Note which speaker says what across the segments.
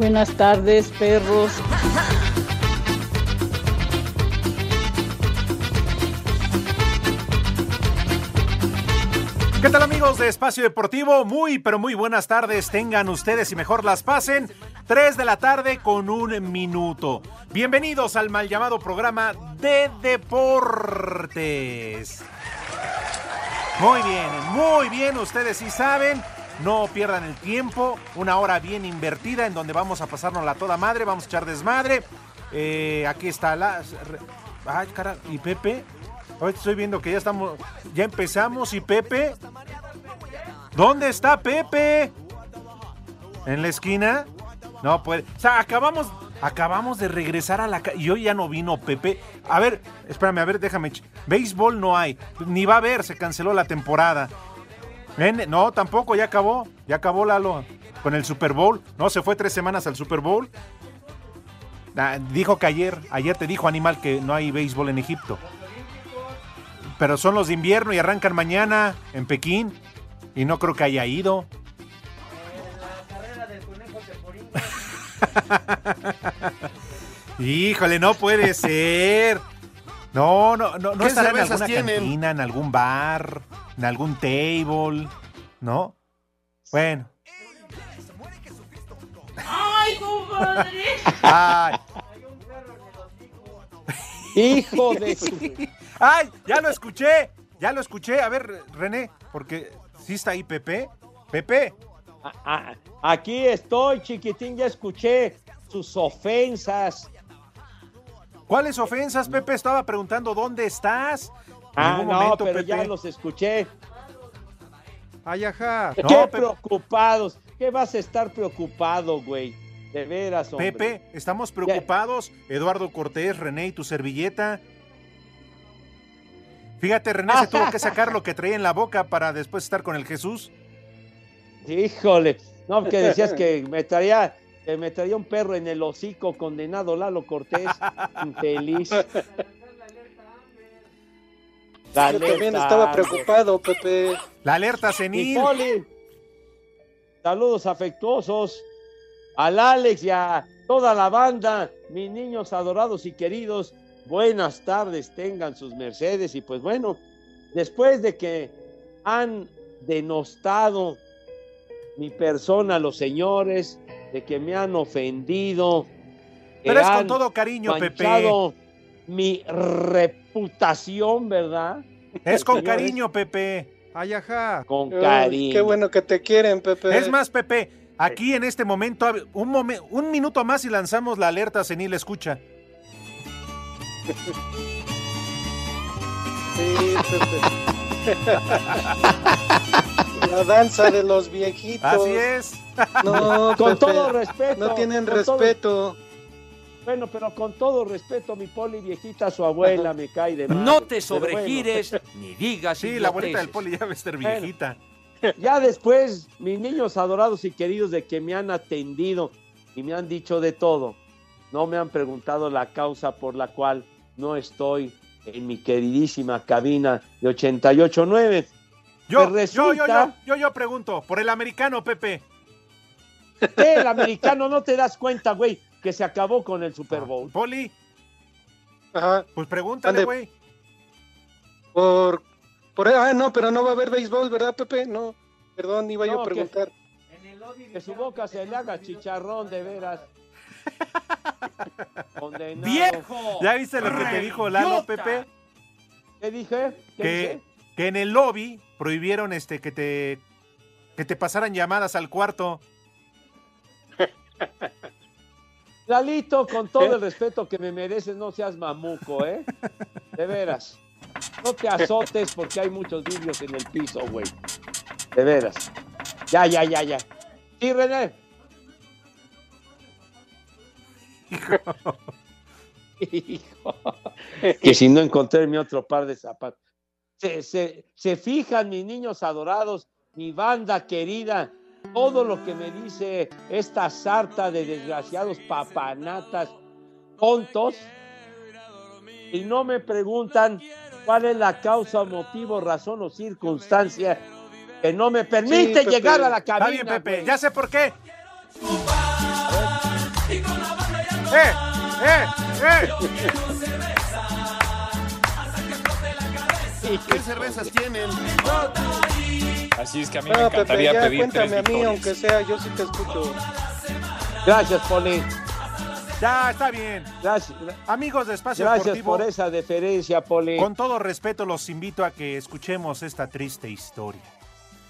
Speaker 1: Buenas tardes, perros.
Speaker 2: ¿Qué tal amigos de Espacio Deportivo? Muy, pero muy buenas tardes. Tengan ustedes y mejor las pasen. 3 de la tarde con un minuto. Bienvenidos al mal llamado programa de deportes. Muy bien, muy bien. Ustedes sí saben. No pierdan el tiempo. Una hora bien invertida en donde vamos a pasarnos la toda madre. Vamos a echar desmadre. Eh, aquí está la... Ay, cara. ¿Y Pepe? Hoy estoy viendo que ya estamos, ya empezamos y Pepe. ¿Dónde está Pepe? ¿En la esquina? No puede. O sea, acabamos, acabamos de regresar a la y hoy ya no vino Pepe. A ver, espérame, a ver, déjame. Béisbol no hay, ni va a haber, se canceló la temporada. No, tampoco, ya acabó, ya acabó Lalo con el Super Bowl. No, se fue tres semanas al Super Bowl. Ah, dijo que ayer, ayer te dijo Animal que no hay béisbol en Egipto. Pero son los de invierno y arrancan mañana en Pekín. Y no creo que haya ido. Híjole, no puede ser. No, no, no, no
Speaker 3: ¿Qué
Speaker 2: estará en alguna
Speaker 3: tienen?
Speaker 2: cantina, en algún bar, en algún table, ¿no? Bueno.
Speaker 1: ¡Ay, compadre!
Speaker 2: Ay,
Speaker 4: Hijo de su...
Speaker 2: ay, ya lo escuché, ya lo escuché. A ver, René, porque sí está ahí Pepe. Pepe,
Speaker 4: A- a- Aquí estoy, chiquitín, ya escuché sus ofensas.
Speaker 2: ¿Cuáles ofensas, Pepe? Estaba preguntando dónde estás.
Speaker 4: Ah, no,
Speaker 2: momento,
Speaker 4: pero ya los escuché.
Speaker 3: Ay, ajá.
Speaker 2: No,
Speaker 4: Qué
Speaker 2: Pepe.
Speaker 4: preocupados. ¿Qué vas a estar preocupado, güey? De veras, hombre.
Speaker 2: Pepe, estamos preocupados. Eduardo Cortés, René y tu servilleta. Fíjate, René se tuvo que sacar lo que traía en la boca para después estar con el Jesús.
Speaker 4: Híjole. No, que decías que me traía, que me traía un perro en el hocico, condenado Lalo Cortés. Infeliz. La
Speaker 3: Yo también
Speaker 4: neta,
Speaker 3: estaba preocupado, Pepe.
Speaker 2: La alerta senil.
Speaker 4: Poli. Saludos afectuosos al Alex y a toda la banda, mis niños adorados y queridos. Buenas tardes, tengan sus mercedes. Y pues bueno, después de que han denostado mi persona los señores, de que me han ofendido,
Speaker 2: Pero es con
Speaker 4: han
Speaker 2: todo cariño, Pepe.
Speaker 4: manchado mi reputación, ¿verdad?
Speaker 2: Es con cariño, Pepe.
Speaker 3: Ay, ajá.
Speaker 4: Con
Speaker 3: Uy,
Speaker 4: cariño.
Speaker 3: Qué bueno que te quieren, Pepe.
Speaker 2: Es más, Pepe, aquí en este momento, momen- un minuto más y lanzamos la alerta senil. Escucha.
Speaker 3: Sí, Pepe. La danza de los viejitos.
Speaker 2: Así es.
Speaker 3: No,
Speaker 4: Con
Speaker 3: Pepe,
Speaker 4: todo respeto.
Speaker 3: No tienen
Speaker 4: todo-
Speaker 3: respeto.
Speaker 4: Bueno, pero con todo respeto, mi poli viejita, su abuela me cae de madre.
Speaker 5: No te sobregires ni digas
Speaker 2: Sí, la abuelita del poli ya va a estar
Speaker 4: Bueno.
Speaker 2: viejita.
Speaker 4: bueno, ya después, mis niños adorados y queridos de que me han atendido y me han dicho de todo, no me han preguntado la causa por la cual no estoy en mi queridísima cabina de 88.9.
Speaker 2: Yo,
Speaker 4: Pues
Speaker 2: yo, yo, yo, yo, yo pregunto, por el americano, Pepe.
Speaker 4: ¿Qué, el americano? No te das cuenta, güey. que se acabó con el Super Bowl.
Speaker 2: Poli,
Speaker 3: Ajá.
Speaker 2: pues pregúntale,
Speaker 3: Ande.
Speaker 2: güey.
Speaker 3: Por, por. Ah, no, pero no va a haber béisbol, ¿verdad, Pepe? No. Perdón, iba yo
Speaker 4: No,
Speaker 3: a
Speaker 4: que-
Speaker 3: preguntar.
Speaker 4: Que su boca se le haga chicharrón de veras. Condenado.
Speaker 5: ¡Viejo!
Speaker 2: ¿Ya viste lo que te dijo Lalo. Pepe?
Speaker 4: ¿Qué dije? ¿Qué
Speaker 2: Que,
Speaker 4: dije?
Speaker 2: Que en el lobby prohibieron este que te que te pasaran llamadas al cuarto.
Speaker 4: Lalito, con todo el respeto que me mereces, no seas mamuco, ¿eh? De veras. No te azotes porque hay muchos vidrios en el piso, güey. De veras. Ya, ya, ya, ya. Sí, René. Hijo. que si no encontré mi otro par de zapatos. Se, se, se fijan mis niños adorados, mi banda querida, todo lo que me dice esta sarta de desgraciados papanatas tontos y no me preguntan cuál es la causa, motivo, razón o circunstancia que no me permite llegar a la
Speaker 2: Está
Speaker 4: cabina.
Speaker 2: bien, Pepe, ya sé por qué. ¡Eh! ¡Eh! ¡Eh!
Speaker 6: ¿Qué cervezas tienen?
Speaker 7: Así es que a mí me
Speaker 3: No, Pepe,
Speaker 7: encantaría
Speaker 3: ya
Speaker 7: pedir
Speaker 3: cuéntame
Speaker 7: tres
Speaker 3: a mí,
Speaker 7: victorias.
Speaker 3: aunque sea, yo sí te escucho.
Speaker 4: Gracias, Poli.
Speaker 2: Ya, está bien.
Speaker 4: Gracias,
Speaker 2: Amigos de Espacio
Speaker 4: gracias
Speaker 2: Deportivo,
Speaker 4: por esa deferencia, Poli.
Speaker 2: con todo respeto los invito a que escuchemos esta triste historia.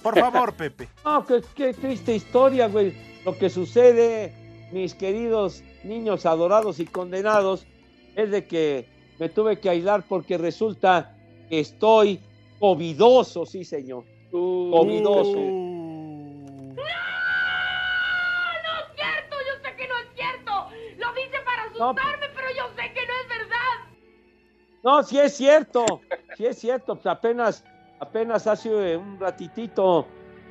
Speaker 2: Por favor, Pepe.
Speaker 4: No, qué, qué triste historia, güey. Lo que sucede, mis queridos niños adorados y condenados, es de que me tuve que aislar porque resulta estoy covidoso, sí, señor. Covidoso.
Speaker 1: No es cierto, yo sé que no es cierto. Lo dice para asustarme, pero yo sé que no es verdad.
Speaker 4: No, sí es cierto, sí es cierto. Pues apenas, apenas hace un ratitito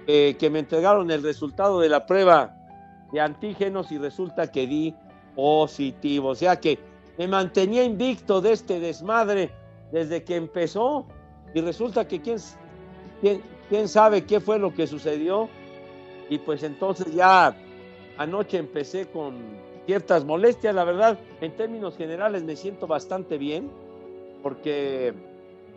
Speaker 4: eh, que me entregaron el resultado de la prueba de antígenos y resulta que di positivo. O sea que me mantenía invicto de este desmadre desde que empezó y resulta que quién, quién, quién sabe qué fue lo que sucedió. Y pues entonces ya anoche empecé con ciertas molestias, la verdad, en términos generales me siento bastante bien porque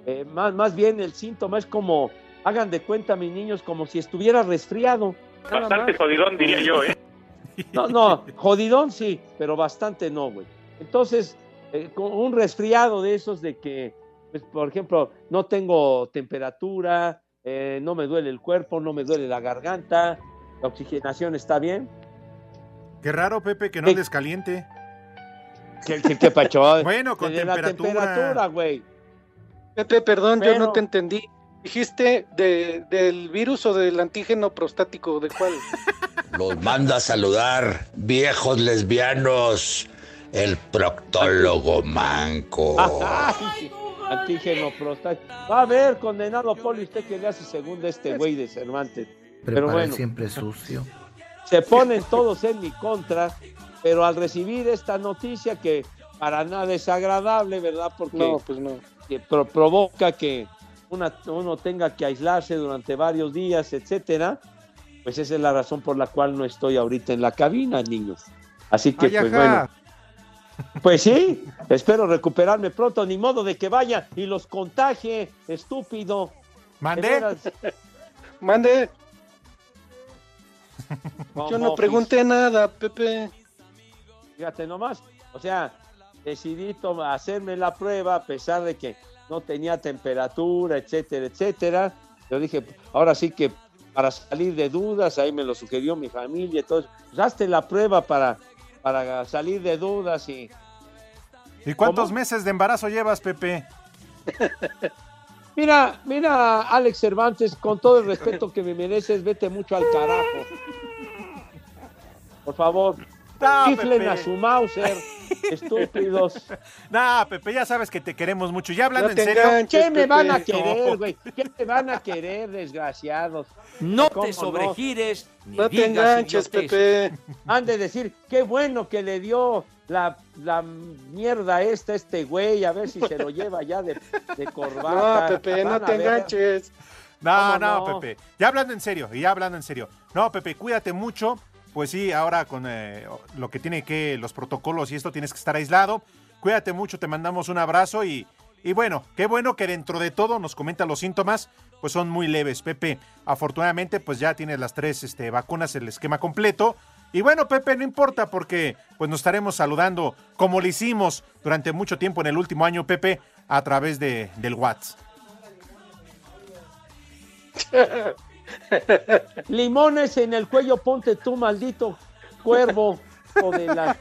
Speaker 4: eh, más, más bien el síntoma es como, hagan de cuenta mis niños, como si estuviera resfriado.
Speaker 8: Bastante jodidón, diría yo, ¿eh?
Speaker 4: No, no, jodidón sí, pero bastante no, güey. Entonces, eh, con un resfriado de esos de que, pues, por ejemplo, no tengo temperatura, eh, no me duele el cuerpo, no me duele la garganta, la oxigenación está bien.
Speaker 2: Qué raro, Pepe, que no
Speaker 4: Sí.
Speaker 2: andes caliente.
Speaker 4: ¿Qué, qué, qué pacho?
Speaker 2: Bueno, con
Speaker 4: De la
Speaker 2: temperatura.
Speaker 4: temperatura, güey.
Speaker 3: Pepe, perdón, yo no te entendí. ¿Dijiste de, del virus o del antígeno prostático? ¿De cuál?
Speaker 9: Los manda a saludar, viejos lesbianos, el proctólogo manco.
Speaker 4: Ay, Antígeno prostático. Va a ver, condenado Poli, usted que le hace segunda este güey de Cervantes. Pero bueno,
Speaker 10: siempre sucio.
Speaker 4: se ponen todos en mi contra, pero al recibir esta noticia que para nada es agradable, ¿verdad? Porque
Speaker 3: No, pues no.
Speaker 4: que pro- provoca que una- uno tenga que aislarse durante varios días, etcétera, pues esa es la razón por la cual no estoy ahorita en la cabina, niños. Así que,
Speaker 2: Ay,
Speaker 4: pues
Speaker 2: ajá.
Speaker 4: bueno. Pues sí, espero recuperarme pronto, ni modo de que vaya y los contagie, estúpido. De
Speaker 2: ¿Mandé?
Speaker 4: veras.
Speaker 3: Mande, yo no pregunté nada, Pepe.
Speaker 4: Fíjate nomás. O sea, decidí hacerme la prueba a pesar de que no tenía temperatura, etcétera, etcétera. Yo dije, ahora sí que para salir de dudas, ahí me lo sugirió mi familia, entonces, pues hazte la prueba para, para salir de dudas y
Speaker 2: ¿Y cuántos
Speaker 4: ¿Cómo?
Speaker 2: meses de embarazo llevas, Pepe?
Speaker 4: Mira, mira, Alex Cervantes, con todo el respeto que me mereces, vete mucho al carajo. Por favor,
Speaker 2: No,
Speaker 4: chiflen
Speaker 2: Pepe.
Speaker 4: a su Mauser, estúpidos.
Speaker 2: No, Pepe, ya sabes que te queremos mucho. Ya hablando
Speaker 3: No
Speaker 2: en serio.
Speaker 4: ¿Qué me van a querer, güey? ¿Qué me van a querer, desgraciados?
Speaker 5: No
Speaker 4: ¿Cómo
Speaker 5: te
Speaker 4: no?
Speaker 5: sobregires ni
Speaker 3: No te enganches. Pepe.
Speaker 4: Han de decir, qué bueno que le dio la, la mierda esta a este güey, a ver si se lo lleva ya de, de corbata.
Speaker 3: No, Pepe, no te enganches.
Speaker 2: No,
Speaker 4: ¿Cómo
Speaker 2: no,
Speaker 4: no?
Speaker 2: Pepe. Ya hablando en serio, y ya hablando en serio. No, Pepe, cuídate mucho. Pues sí, ahora con eh, lo que tiene que, los protocolos y esto tienes que estar aislado. Cuídate mucho, te mandamos un abrazo y, y bueno, qué bueno que dentro de todo nos comenta los síntomas, pues son muy leves, Pepe. Afortunadamente, pues ya tienes las tres este, vacunas, el esquema completo. Y bueno, Pepe, no importa porque pues nos estaremos saludando como lo hicimos durante mucho tiempo en el último año, Pepe, a través de, del WhatsApp.
Speaker 4: Limones en el cuello, ponte tú, maldito cuervo. O de la...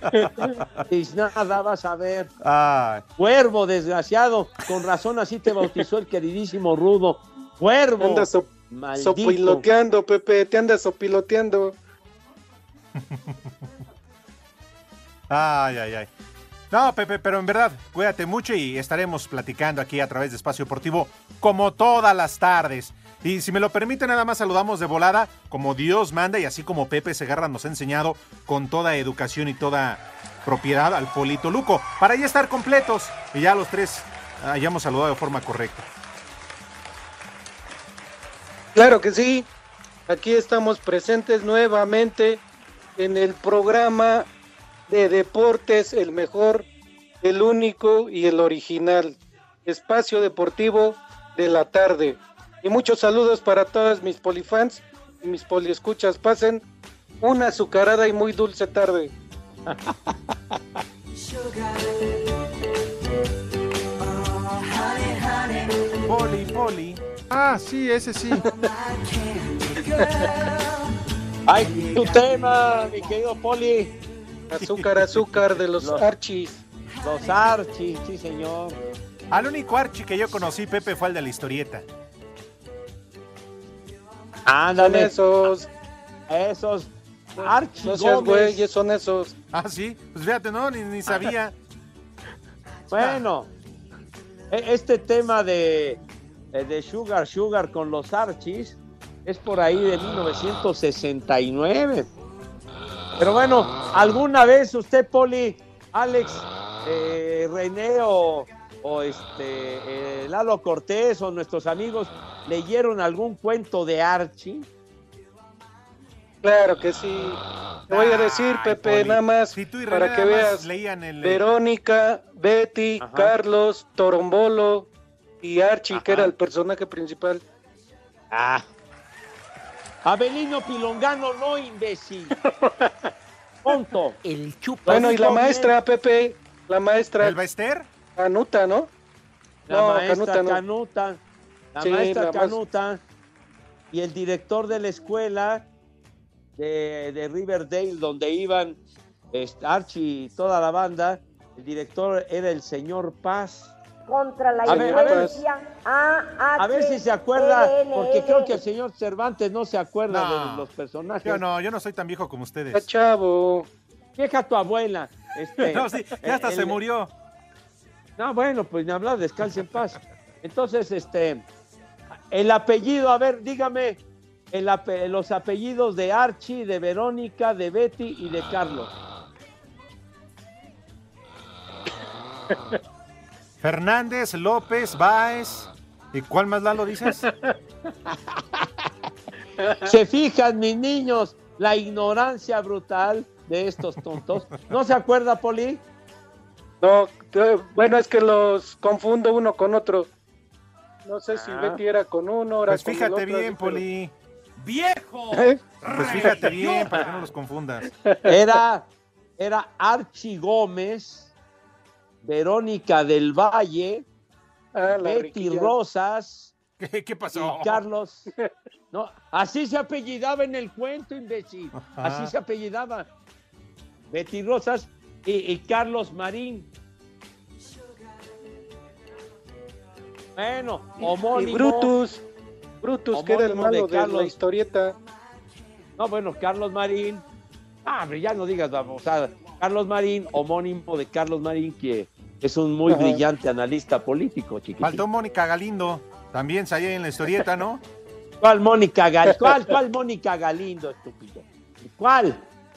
Speaker 4: nada, vas a ver.
Speaker 2: Ay.
Speaker 4: Cuervo, desgraciado. Con razón así te bautizó el queridísimo Rudo. Cuervo.
Speaker 3: Te andas
Speaker 4: Maldito.
Speaker 3: sopiloteando, Pepe, te andas sopiloteando.
Speaker 2: Ay, ay, ay. No, Pepe, pero en verdad, cuídate mucho y estaremos platicando aquí a través de Espacio Deportivo como todas las tardes. Y si me lo permite, nada más saludamos de volada, como Dios manda y así como Pepe Segarra nos ha enseñado con toda educación y toda propiedad al Polito Luco, para ya estar completos y ya los tres hayamos saludado de forma correcta.
Speaker 3: Claro que sí. Aquí estamos presentes nuevamente en el programa de deportes, el mejor, el único y el original. Espacio Deportivo de la tarde. Y muchos saludos para todas mis polifans y mis poliescuchas. Pasen una azucarada y muy dulce tarde.
Speaker 2: Poli, poli.
Speaker 6: Ah, sí, ese sí.
Speaker 4: Ay, tu tema, mi querido Poli.
Speaker 3: Azúcar, azúcar de los,
Speaker 4: Los-
Speaker 3: archis.
Speaker 4: Los Archis, sí, señor.
Speaker 2: Al único Archie que yo conocí, Pepe, fue el de la historieta.
Speaker 3: Son
Speaker 4: Ándale,
Speaker 3: esos.
Speaker 4: esos Archis
Speaker 3: No seas
Speaker 4: Gómez.
Speaker 3: güey, son esos.
Speaker 2: Ah, sí, pues fíjate, no, ni, ni sabía.
Speaker 4: Bueno, e- este tema de, de Sugar Sugar con los Archis es por ahí de 1969. Pero bueno, ¿alguna vez usted, Poli, Alex, eh, René o, o este, eh, Lalo Cortés o nuestros amigos leyeron algún cuento de Archie?
Speaker 3: Claro que sí. Te voy a decir,
Speaker 2: Ay,
Speaker 3: Pepe,
Speaker 2: Poli,
Speaker 3: nada más
Speaker 2: si tú y René
Speaker 3: para que veas.
Speaker 2: leían el...
Speaker 3: Verónica, Betty,
Speaker 4: Ajá.
Speaker 3: Carlos, Torombolo y Archie, que era el personaje principal.
Speaker 4: Ah. Abelino Pilongano, no imbécil. Punto.
Speaker 5: El chupa.
Speaker 3: Bueno, y la maestra, Pepe, la maestra
Speaker 2: ¿El Bester?
Speaker 3: Canuta, ¿no?
Speaker 4: La
Speaker 3: No,
Speaker 4: maestra
Speaker 3: Canuta
Speaker 4: la
Speaker 3: Sí,
Speaker 4: maestra
Speaker 3: la más-
Speaker 4: Canuta y el director de la escuela de, de Riverdale, donde iban este, Archie y toda la banda, el director era el señor Paz.
Speaker 11: Contra la
Speaker 4: A ver, a ver.
Speaker 11: iglesia. A,
Speaker 4: A ver si se acuerda, porque creo que el señor Cervantes no se acuerda
Speaker 2: No.
Speaker 4: de los personajes.
Speaker 2: Yo no, yo no soy tan viejo como ustedes.
Speaker 3: chavo.
Speaker 4: Vieja tu abuela. Este,
Speaker 2: No, sí, ya hasta
Speaker 4: el-
Speaker 2: se murió.
Speaker 4: No, bueno, pues ni hablar, descanse en paz. Entonces, este, el apellido, a ver, dígame, el ape- los apellidos de Archie, de Verónica, de Betty y de Carlos.
Speaker 2: Fernández, López, Báez. ¿Y cuál más Lalo dices?
Speaker 4: Se fijan, mis niños, la ignorancia brutal de estos tontos. ¿No se acuerda, Poli?
Speaker 3: No, bueno, es que los confundo uno con otro. No sé si
Speaker 4: Ah.
Speaker 3: Betty era con uno, ahora
Speaker 2: Pues
Speaker 3: con el
Speaker 2: fíjate
Speaker 3: otro,
Speaker 2: bien,
Speaker 3: pero-
Speaker 2: Poli.
Speaker 5: ¡Viejo!
Speaker 3: ¿Eh?
Speaker 2: Pues fíjate bien, para que no los confundas.
Speaker 4: Era, era Archie Gómez, Verónica del Valle,
Speaker 3: Ah,
Speaker 4: Betty
Speaker 3: riquilla.
Speaker 4: Rosas,
Speaker 2: ¿Qué, qué
Speaker 4: y
Speaker 2: pasó?
Speaker 4: Carlos. No, así se apellidaba en el cuento, imbécil. Así
Speaker 2: Ajá.
Speaker 4: se apellidaba. Betty Rosas y, y Carlos Marín. Bueno,
Speaker 3: Y
Speaker 4: homónimo.
Speaker 3: Brutus. Brutus, que era el
Speaker 4: de
Speaker 3: malo de, la
Speaker 4: Carlos.
Speaker 3: historieta.
Speaker 4: No, bueno, Carlos Marín. Ah, pero ya no digas babosada. Carlos Marín, homónimo de Carlos Marín, que es un muy
Speaker 3: Ajá.
Speaker 4: brillante analista político, chiquitín.
Speaker 2: Faltó Mónica Galindo. También salía en la historieta, ¿no?
Speaker 4: ¿Cuál Mónica Galindo? ¿Cuál, cuál Mónica Galindo, estúpido? ¿Cuál?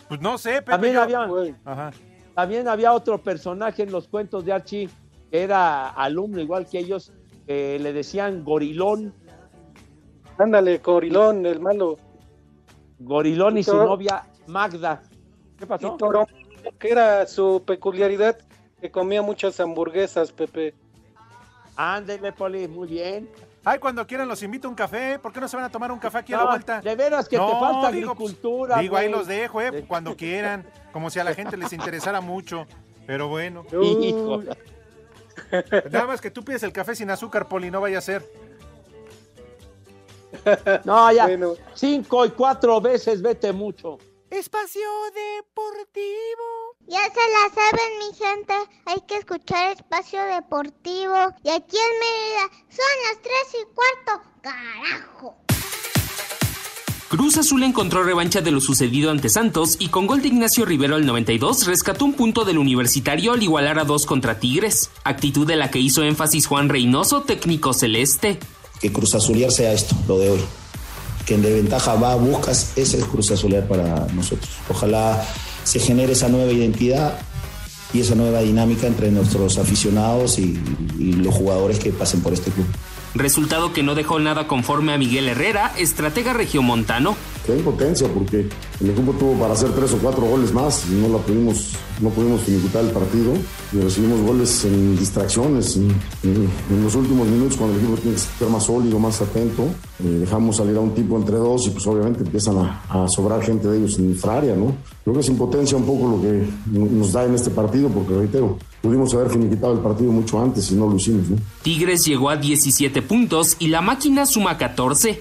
Speaker 2: Pues no sé, Pepe.
Speaker 4: También había.
Speaker 2: Ajá.
Speaker 4: También había otro personaje en los cuentos de Archie que era alumno igual que ellos, que le decían Gorilón,
Speaker 3: Ándale, Corilón, el malo.
Speaker 4: Gorilón y su
Speaker 3: Todo.
Speaker 4: novia Magda. ¿Qué pasó?
Speaker 3: Y que era su peculiaridad, que comía muchas hamburguesas, Pepe.
Speaker 4: Ándele, Poli, muy bien.
Speaker 2: Ay, cuando quieran los invito a un café. ¿Por qué no se van a tomar un café aquí a la vuelta?
Speaker 4: de veras que te falta agricultura,
Speaker 2: Digo, ahí los dejo, eh, cuando quieran. Como si a la gente les interesara mucho. Pero bueno.
Speaker 4: Hijo.
Speaker 2: Nada más que tú pides el café sin azúcar, Poli, no vaya a ser.
Speaker 4: No, ya. Cinco y cuatro veces vete mucho.
Speaker 2: Espacio Deportivo.
Speaker 6: Ya se la saben, mi gente. Hay que escuchar Espacio Deportivo. Y aquí en Mérida son las tres y cuarto. ¡Carajo!
Speaker 8: Cruz Azul encontró revancha de lo sucedido ante Santos y con gol de Ignacio Rivero al 92 rescató un punto del universitario al igualar a dos contra Tigres, actitud de la que hizo énfasis Juan Reynoso, técnico celeste.
Speaker 10: que Cruz Azuliar sea esto, lo de hoy. Que en desventaja va, buscas, ese es Cruz Azuliar para nosotros. Ojalá se genere esa nueva identidad y esa nueva dinámica entre nuestros aficionados y, y los jugadores que pasen por este club.
Speaker 8: Resultado que no dejó nada conforme a Miguel Herrera, estratega regiomontano.
Speaker 12: Qué impotencia porque el equipo tuvo para hacer tres o cuatro goles más no la pudimos, no pudimos finiquitar el partido y recibimos goles en distracciones en- en los últimos minutos cuando el equipo tiene que ser más sólido, más atento. eh, dejamos salir a un tipo entre dos y pues obviamente empiezan a, a sobrar gente de ellos en nuestra área, ¿no? Creo que es impotencia un poco lo que nos da en este partido porque reitero, pudimos haber finiquitado el partido mucho antes y no lo hicimos, ¿no?
Speaker 8: Tigres llegó a 17 puntos y la máquina suma 14.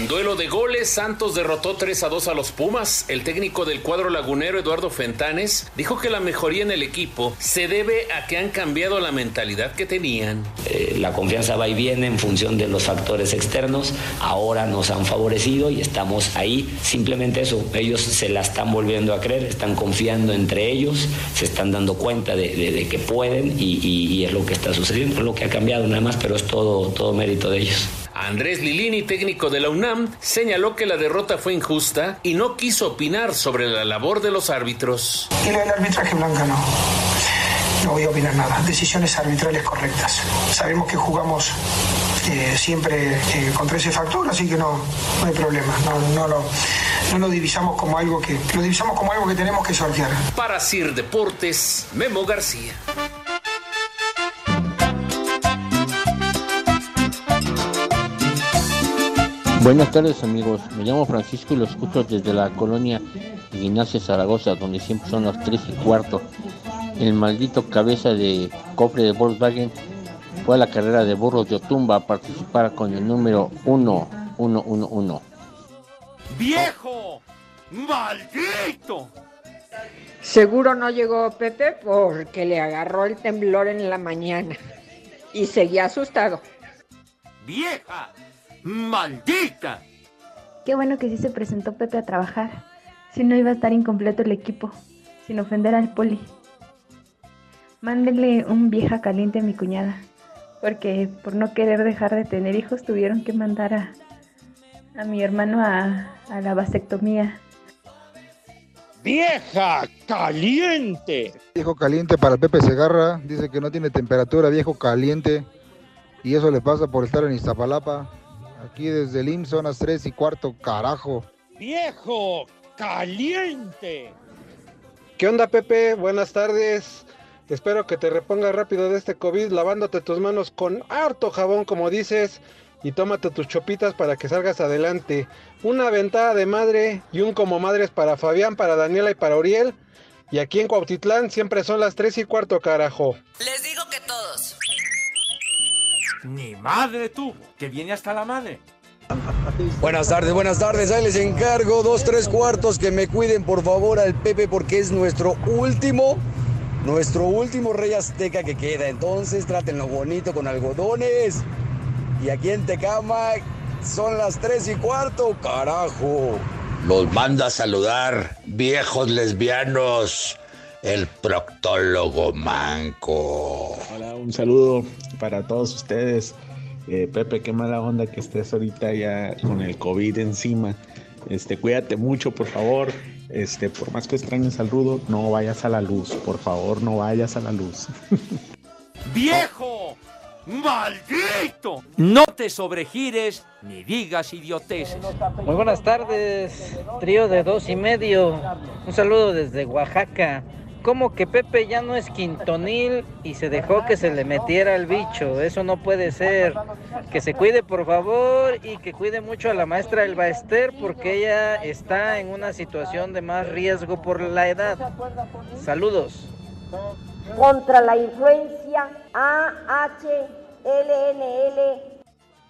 Speaker 13: En duelo de goles, Santos derrotó 3 a 2 a los Pumas. El técnico del cuadro lagunero, Eduardo Fentanes, dijo que la mejoría en el equipo se debe a que han cambiado la mentalidad que tenían.
Speaker 14: Eh, la confianza va y viene en función de los factores externos. Ahora nos han favorecido y estamos ahí. Simplemente eso, ellos se la están volviendo a creer, están confiando entre ellos, se están dando cuenta de, que pueden y es lo que está sucediendo, es lo que ha cambiado nada más, pero es todo, todo mérito de ellos.
Speaker 13: Andrés Lilini, técnico de la UNAM, señaló que la derrota fue injusta y no quiso opinar sobre la labor de los árbitros.
Speaker 15: Y lo del arbitraje blanca no. No voy a opinar nada. Decisiones arbitrales correctas. Sabemos que jugamos eh, siempre eh, contra ese factor, así que no, no hay problema. No, no, lo, no lo divisamos como algo que lo divisamos como algo que tenemos que sortear.
Speaker 13: Para Sir Deportes, Memo García.
Speaker 16: Buenas tardes amigos, me llamo Francisco y lo escucho desde la colonia Ignacio Zaragoza, donde siempre son las 3 y cuarto. El maldito cabeza de cofre de Volkswagen fue a la carrera de burros de Otumba a participar con el número 1111.
Speaker 5: ¡Viejo! ¡Maldito!
Speaker 17: Seguro no llegó Pepe porque le agarró el temblor en la mañana y seguía asustado.
Speaker 5: ¡Vieja! ¡Maldita!
Speaker 18: Qué bueno que sí se presentó Pepe a trabajar. Si no iba a estar incompleto el equipo, sin ofender al poli. Mándenle un vieja caliente a mi cuñada, porque por no querer dejar de tener hijos tuvieron que mandar a, a mi hermano a, a la vasectomía.
Speaker 4: ¡Vieja caliente!
Speaker 19: Viejo caliente para Pepe Segarra. Dice que no tiene temperatura, viejo caliente. Y eso le pasa por estar en Iztapalapa. Aquí desde el IMSS son las 3 y cuarto, carajo.
Speaker 4: ¡Viejo caliente!
Speaker 3: ¿Qué onda, Pepe? Buenas tardes. Espero que te repongas rápido de este COVID lavándote tus manos con harto jabón, como dices, y tómate tus chopitas para que salgas adelante. Una ventada de madre y un como madres para Fabián, para Daniela y para Uriel. Y aquí en Cuautitlán siempre son las 3 y cuarto, carajo.
Speaker 5: Les digo que todos. Ni madre tú, que viene hasta la madre.
Speaker 20: Buenas tardes, buenas tardes. Ahí les encargo dos, tres cuartos que me cuiden por favor al Pepe porque es nuestro último, nuestro último rey azteca que queda. Entonces trátenlo bonito con algodones. Y aquí en Tecamac son las tres y cuarto, carajo.
Speaker 9: Los manda a saludar, viejos lesbianos, el proctólogo manco.
Speaker 21: Hola, un saludo para todos ustedes. Eh, Pepe, qué mala onda que estés ahorita ya con el COVID encima. Este, cuídate mucho, por favor. Este, por más que extrañes al rudo, no vayas a la luz. Por favor, no vayas a la luz.
Speaker 5: ¡Viejo! ¡Maldito! No te sobregires ni digas idioteces.
Speaker 22: Muy buenas tardes, trío de dos y medio. Un saludo desde Oaxaca. Como que Pepe ya no es quintonil y se dejó que se le metiera el bicho. Eso no puede ser. Que se cuide por favor y que cuide mucho a la maestra Elba Ester porque ella está en una situación de más riesgo por la edad. Saludos.
Speaker 11: Contra la influencia AHLNL.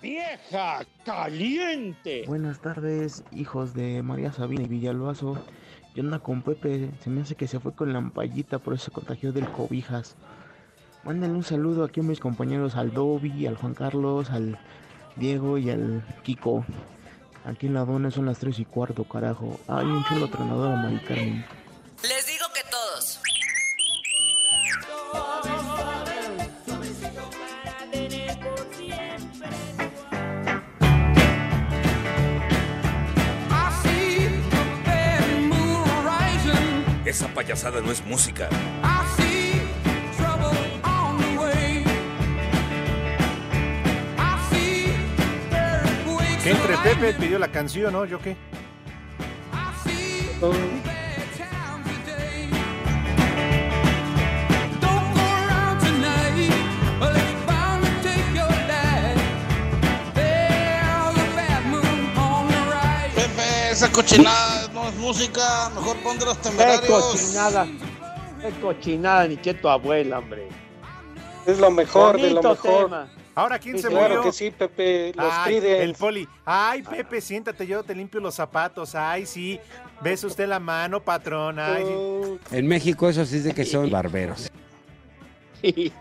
Speaker 4: ¡Vieja caliente!
Speaker 23: Buenas tardes, hijos de María Sabina y Villalbazo. Yo ando con Pepe, se me hace que se fue con la ampallita, por eso se contagió del cobijas. Mándenle un saludo aquí a mis compañeros, al Dobby, al Juan Carlos, al Diego y al Kiko. Aquí en la dona son las 3 y cuarto, carajo. Hay un chulo tronador a.
Speaker 24: Les
Speaker 5: Esa payasada no es música.
Speaker 2: Que entre Pepe pidió la canción, ¿no? ¿Yo qué?
Speaker 25: Pepe, esa cochinada música, mejor ponte los
Speaker 4: ¡Qué
Speaker 25: temerarios.
Speaker 4: cochinada! ¡Qué cochinada! Ni que tu abuela, hombre.
Speaker 3: Es lo mejor de lo mejor.
Speaker 4: tema.
Speaker 2: Ahora, ¿quién
Speaker 3: Sí,
Speaker 2: se
Speaker 3: claro
Speaker 2: murió?
Speaker 3: que sí, Pepe. Los
Speaker 2: Ay, el poli. Ay, Pepe, siéntate, yo te limpio los zapatos. Ay, sí. Besa usted la mano, patrón. Ay, sí.
Speaker 26: En México eso sí es de que son barberos.
Speaker 4: Sí.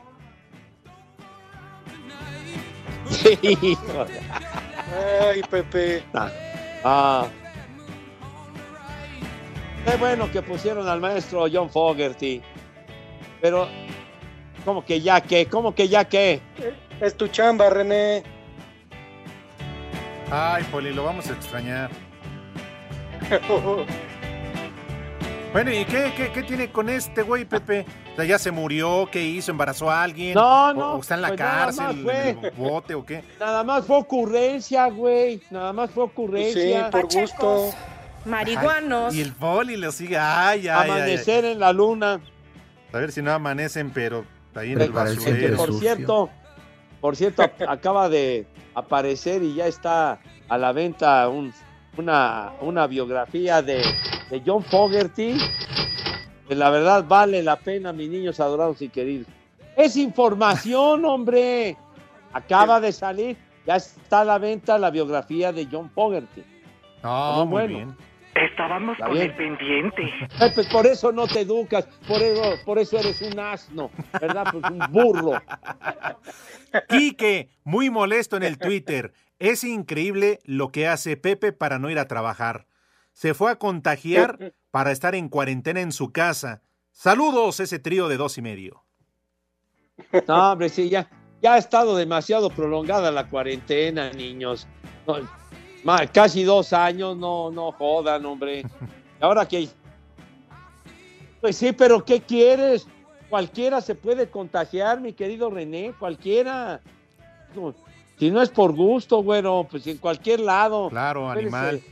Speaker 3: Ay, Pepe.
Speaker 4: Ah. Qué bueno que pusieron al maestro John Fogerty. Pero, ¿cómo que ya qué? ¿Cómo que ya qué?
Speaker 3: Es tu chamba, René.
Speaker 2: Ay, poli, lo vamos a extrañar. Bueno, ¿y qué, qué, qué tiene con este güey, Pepe? O sea, ¿Ya se murió? ¿Qué hizo? ¿Embarazó a alguien?
Speaker 4: No,
Speaker 2: ¿O-
Speaker 4: no,
Speaker 2: ¿O está en la
Speaker 4: pues
Speaker 2: cárcel?
Speaker 4: más
Speaker 2: ¿En
Speaker 4: fue.
Speaker 2: el bote o qué?
Speaker 4: Nada más fue ocurrencia, güey. Nada más fue ocurrencia.
Speaker 3: Sí, por gusto.
Speaker 27: Marihuanos.
Speaker 2: Ay, y el poli lo sigue. Ay, ay, ay, ay.
Speaker 4: Amanecer en la luna.
Speaker 2: A ver si no amanecen, pero ahí en el basurero.
Speaker 4: por cierto, por cierto, acaba de aparecer y ya está a la venta un- una, una biografía de, de John Fogerty. Que la verdad vale la pena, mis niños adorados y queridos. Es información, hombre. Acaba de salir, ya está a la venta la biografía de John Fogerty.
Speaker 2: No,
Speaker 4: Muy
Speaker 2: muy
Speaker 4: bueno.
Speaker 2: bien.
Speaker 28: Estábamos
Speaker 4: Está
Speaker 28: con
Speaker 4: bien.
Speaker 28: el pendiente.
Speaker 4: Pepe, por eso no te educas, por eso, por eso eres un asno, ¿verdad? Pues un burro.
Speaker 2: Quique, muy molesto en el Twitter. Es increíble lo que hace Pepe para no ir a trabajar. Se fue a contagiar para estar en cuarentena en su casa. Saludos, ese trío de dos y medio.
Speaker 4: No, hombre, sí, ya, ya ha estado demasiado prolongada la cuarentena, niños. No, ma- casi dos años, no, no jodan, hombre. ¿Y ahora qué? Pues sí, pero ¿qué quieres? Cualquiera se puede contagiar, mi querido René, cualquiera. Si no es por gusto, bueno, pues en cualquier lado.
Speaker 2: Claro, animal.
Speaker 4: eh,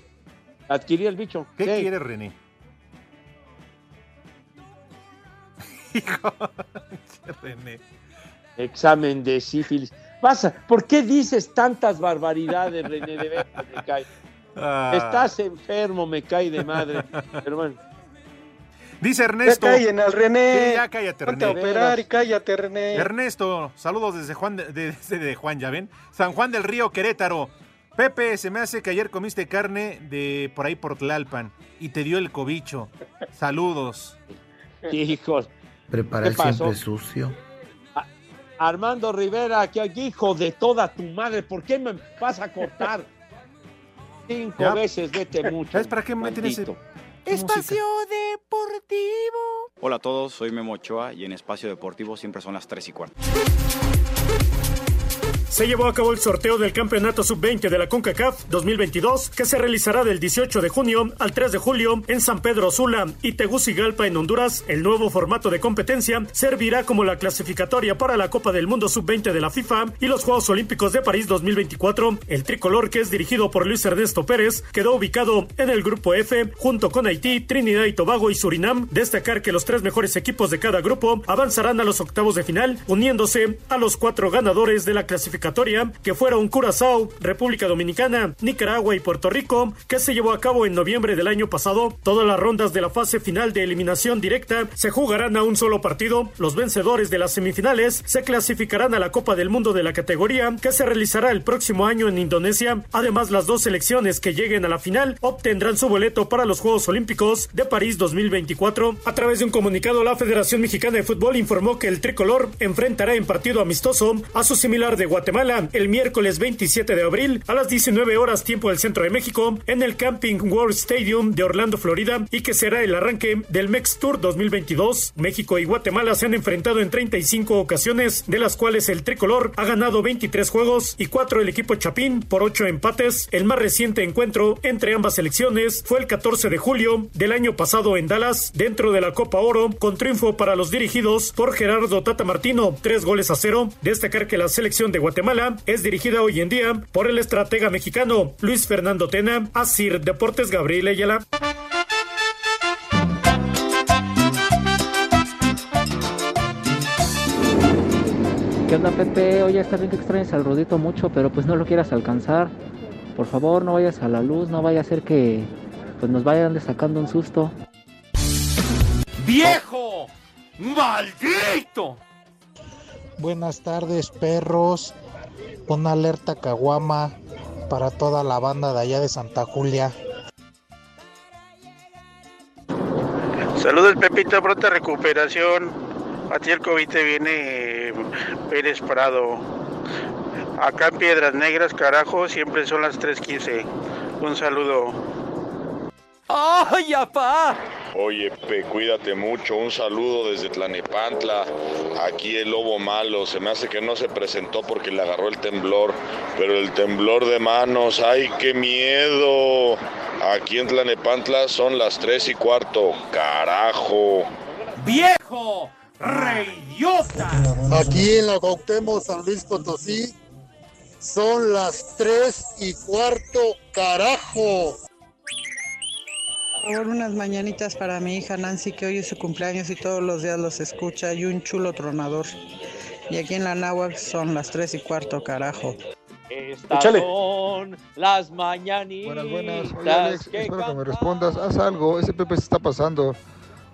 Speaker 4: adquirir el bicho.
Speaker 2: ¿Qué
Speaker 4: Sí.
Speaker 2: quiere René? Hijo, René.
Speaker 4: Examen de sífilis. Pasa, ¿por qué dices tantas barbaridades, René? De veras, me cae.
Speaker 2: Ah.
Speaker 4: Estás enfermo, me cae de madre. Pero bueno.
Speaker 2: Dice Ernesto.
Speaker 3: Ya callen al René.
Speaker 2: Sí, ya cállate,
Speaker 3: Ponte a
Speaker 2: René.
Speaker 3: operar y cállate, René.
Speaker 2: Ernesto, saludos desde Juan de, de- desde de Juan, ya ven. San Juan del Río, Querétaro. Pepe, se me hace que ayer comiste carne de por ahí por Tlalpan y te dio el cobicho. Saludos.
Speaker 4: Hijos.
Speaker 26: Preparar siempre sucio.
Speaker 4: Armando Rivera, que aquí, hijo de toda tu madre, ¿por qué me vas a cortar? Cinco
Speaker 2: Ya.
Speaker 4: veces, vete mucho.
Speaker 2: ¿Sabes para qué ese-
Speaker 4: maldito.
Speaker 2: Espacio
Speaker 27: Deportivo.
Speaker 29: Hola a todos, soy Memo Ochoa y en Espacio Deportivo siempre son las 3 y cuarto.
Speaker 30: Se llevó a cabo el sorteo del Campeonato Sub-20 de la CONCACAF 2022, que se realizará del 18 de junio al 3 de julio en San Pedro Sula y Tegucigalpa en Honduras. El nuevo formato de competencia servirá como la clasificatoria para la Copa del Mundo Sub-20 de la FIFA y los Juegos Olímpicos de París 2024. El tricolor, que es dirigido por Luis Ernesto Pérez, quedó ubicado en el grupo F junto con Haití, Trinidad y Tobago y Surinam. Destacar que los tres mejores equipos de cada grupo avanzarán a los octavos de final, uniéndose a los cuatro ganadores de la clasificatoria, que fueron Curazao, República Dominicana, Nicaragua y Puerto Rico, que se llevó a cabo en noviembre del año pasado. Todas las rondas de la fase final de eliminación directa se jugarán a un solo partido. Los vencedores de las semifinales se clasificarán a la Copa del Mundo de la categoría, que se realizará el próximo año en Indonesia. Además, las dos selecciones que lleguen a la final obtendrán su boleto para los Juegos Olímpicos de París 2024. A través de un comunicado, la Federación Mexicana de Fútbol informó que el tricolor enfrentará en partido amistoso a su similar de Guatemala el miércoles 27 de abril a las 19 horas tiempo del centro de México en el Camping World Stadium de Orlando, Florida y que será el arranque del Mex Tour 2022. México y Guatemala se han enfrentado en 35 ocasiones, de las cuales el tricolor ha ganado 23 juegos y 4 el equipo Chapín por 8 empates. El más reciente encuentro entre ambas selecciones fue el 14 de julio del año pasado en Dallas, dentro de la Copa Oro, con triunfo para los dirigidos por Gerardo Tata Martino, 3 goles a 0. Destacar que la selección de Guatemala es dirigida hoy en día por el estratega mexicano Luis Fernando Tena, Asir Deportes Gabriel Ayala.
Speaker 31: ¿Qué onda, Pepe? Oye, está bien que extrañes al Rudito mucho, pero pues no lo quieras alcanzar. Por favor, no vayas a la luz, no vaya a ser que pues nos vayan sacando un susto.
Speaker 5: ¡Viejo! ¡Maldito!
Speaker 32: Buenas tardes, perros. Una alerta caguama para toda la banda de allá de Santa Julia.
Speaker 25: Saludos Pepito, pronta recuperación. A ti el COVID te viene Pérez Prado. Acá en Piedras Negras, carajo, siempre son las 3.15. Un saludo.
Speaker 5: ¡Ay, apá!
Speaker 33: Oye, Pe, cuídate mucho. Un saludo desde Tlanepantla. Aquí el lobo malo. Se me hace que no se presentó porque le agarró el temblor. Pero el temblor de manos, ¡ay, qué miedo! Aquí en Tlanepantla son las 3 y cuarto. ¡Carajo!
Speaker 5: ¡Viejo! ¡Reyota!
Speaker 32: Aquí en la Cuauhtémoc, San Luis Potosí, son las 3 y cuarto, carajo.
Speaker 34: Por favor, unas mañanitas para mi hija Nancy, que hoy es su cumpleaños y todos los días los escucha, y un chulo tronador. Y aquí en la Náhuac son las 3 y cuarto, carajo.
Speaker 4: Estas
Speaker 32: Échale.
Speaker 4: son las mañanitas.
Speaker 19: Buenas, buenas. Oye, Alex,
Speaker 4: que
Speaker 19: espero que me respondas. Haz algo, ese Pepe se está pasando.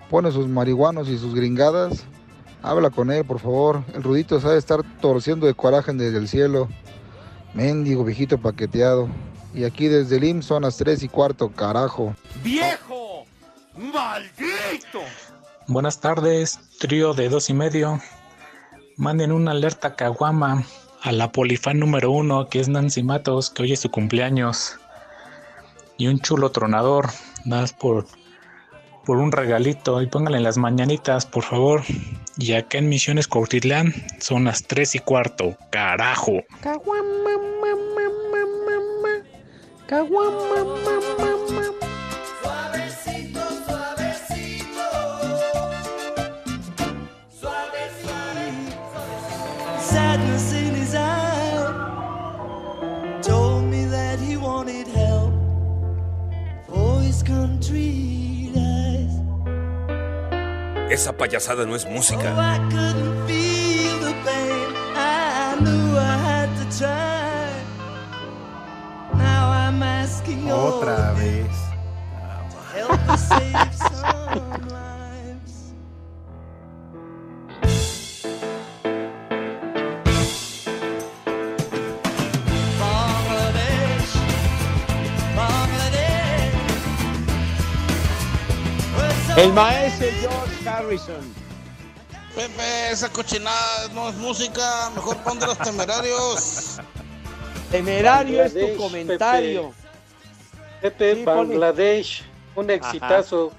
Speaker 19: Pone sus marihuanos y sus gringadas. Habla con él, por favor. El Rudito sabe estar torciendo de coraje desde el cielo. Mendigo, viejito paqueteado. Y aquí desde el IMSS son las 3 y cuarto, carajo.
Speaker 5: ¡Viejo! ¡Maldito!
Speaker 35: Buenas tardes, trío de dos y medio. Manden una alerta caguama a la polifan número uno, que es Nancy Matos, que hoy es su cumpleaños. Y un chulo tronador, nada más por, por un regalito. Y pónganle las mañanitas, por favor. Y acá en Misiones Cuautitlán son las tres y cuarto, carajo.
Speaker 34: Caguama, mamá, mamá, mamá. Caguama, mamá,
Speaker 5: Esa payasada no es música.
Speaker 28: All
Speaker 2: Otra vez.
Speaker 28: to help
Speaker 25: Pepe, esa cochinada no es música. Mejor pon de los temerarios.
Speaker 4: Temerario es tu comentario.
Speaker 3: Pepe,
Speaker 4: Sí, ponle.
Speaker 3: Bangladesh, un exitazo.